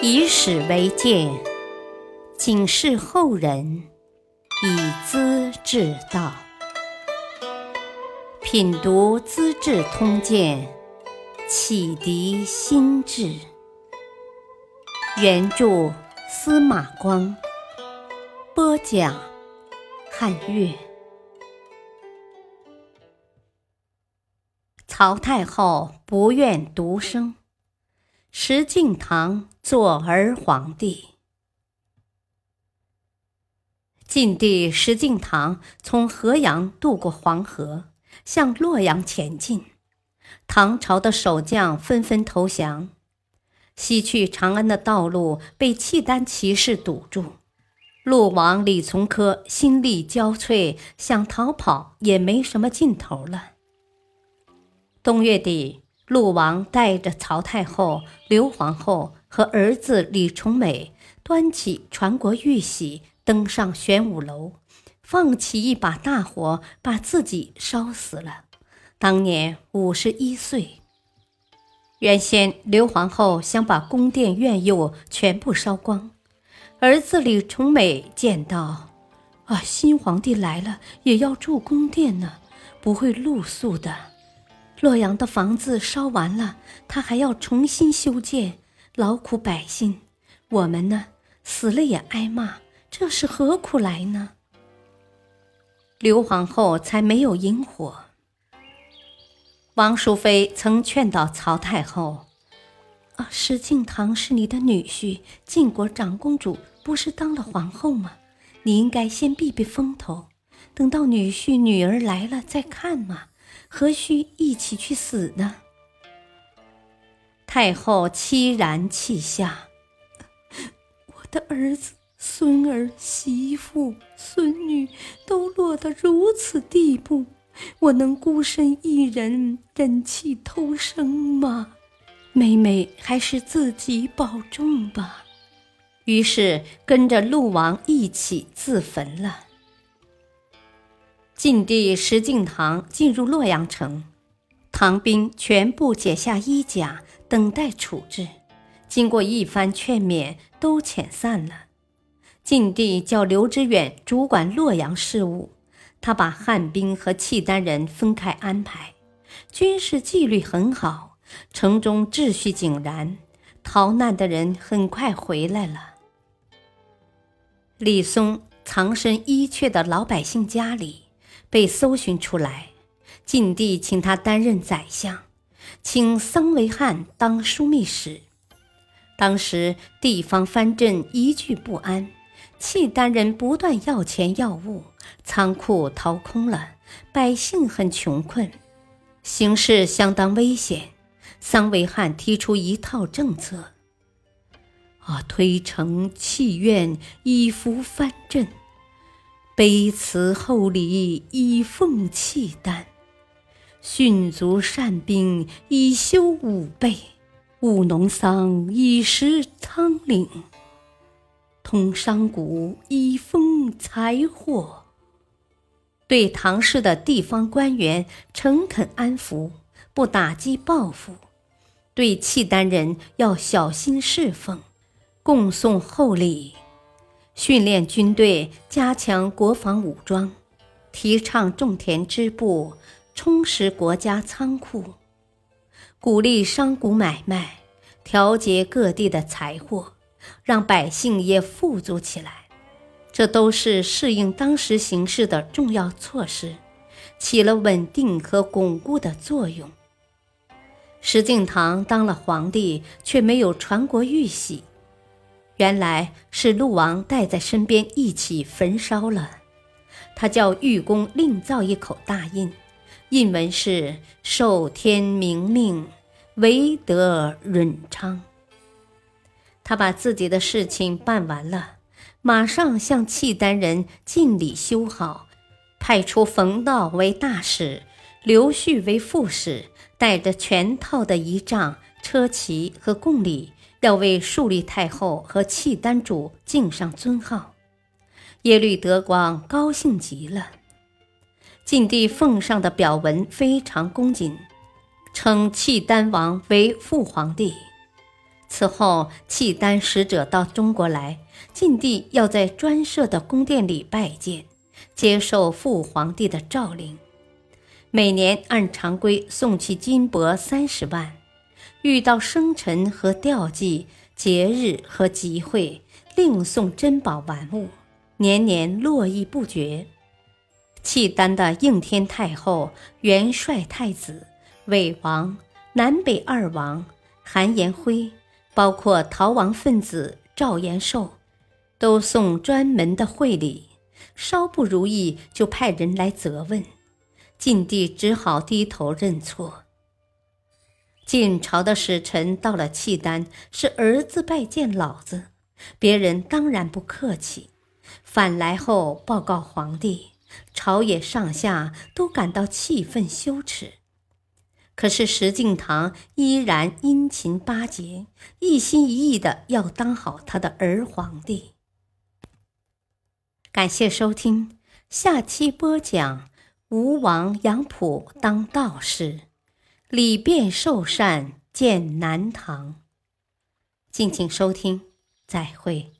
以史为鉴，警示后人，以资治道。品读《资治通鉴》，启迪心智。原著司马光，播讲汉乐。曹太后不愿独生，石敬瑭做儿皇帝。晋帝石敬瑭从河阳渡过黄河，向洛阳前进。唐朝的守将纷纷投降，西去长安的道路被契丹骑士堵住。陆王李从珂心力交瘁，想逃跑也没什么劲头了。冬月底，陆王带着曹太后、刘皇后和儿子李重美，端起传国玉玺，登上玄武楼，放起一把大火，把自己烧死了。当年五十一岁。原先刘皇后想把宫殿院囿全部烧光，儿子李重美见到，啊，新皇帝来了也要住宫殿呢，不会露宿的。洛阳的房子烧完了，他还要重新修建，劳苦百姓。我们呢，死了也挨骂，这是何苦来呢？刘皇后才没有引火。王淑妃曾劝导曹太后：“啊，石敬瑭是你的女婿，晋国长公主不是当了皇后吗？你应该先避避风头，等到女婿女儿来了再看嘛。”何须一起去死呢？太后凄然泣下：“我的儿子、孙儿、媳妇、孙女都落得如此地步，我能孤身一人忍气偷生吗？妹妹还是自己保重吧。”于是跟着陆王一起自焚了。晋帝石敬瑭进入洛阳城，唐兵全部解下衣甲，等待处置。经过一番劝勉，都遣散了。晋帝叫刘知远主管洛阳事务，他把汉兵和契丹人分开安排，军事纪律很好，城中秩序井然，逃难的人很快回来了。李松藏身伊阙的老百姓家里。被搜寻出来，晋帝请他担任宰相，请桑维汉当枢密使。当时地方藩镇一聚不安，契丹人不断要钱要物，仓库掏空了，百姓很穷困，形势相当危险。桑维汉提出一套政策：啊，推诚弃怨，以服藩镇。卑辞厚礼以奉契丹，训卒善兵以修武备，务农桑以食仓廪，通商贾以丰财货。对唐氏的地方官员诚恳安抚，不打击报复；对契丹人要小心侍奉，供送厚礼。训练军队，加强国防武装，提倡种田织布，充实国家仓库，鼓励商贾买卖，调节各地的财货，让百姓也富足起来。这都是适应当时形势的重要措施，起了稳定和巩固的作用。石敬瑭当了皇帝，却没有传国玉玺。原来是陆王带在身边一起焚烧了。他叫玉工另造一口大印，印文是“受天明命，唯得润昌”。他把自己的事情办完了，马上向契丹人尽礼修好，派出冯道为大使，刘旭为副使，带着全套的仪仗、车骑和贡礼。要为树立太后和契丹主敬上尊号，耶律德光高兴极了。晋帝奉上的表文非常恭谨，称契丹王为父皇帝。此后，契丹使者到中国来，晋帝要在专设的宫殿里拜见，接受父皇帝的诏令，每年按常规送去金帛三十万。遇到生辰和吊祭、节日和集会，另送珍宝玩物，年年络绎不绝。契丹的应天太后、元帅太子、韦王、南北二王、韩延辉。包括逃亡分子赵延寿，都送专门的会礼，稍不如意就派人来责问，晋帝只好低头认错。晋朝的使臣到了契丹，是儿子拜见老子，别人当然不客气，返来后报告皇帝，朝野上下都感到气愤羞耻。可是石敬瑭依然殷勤巴结，一心一意的要当好他的儿皇帝。感谢收听，下期播讲吴王杨溥当道士，礼变受善见南唐。敬请收听，再会。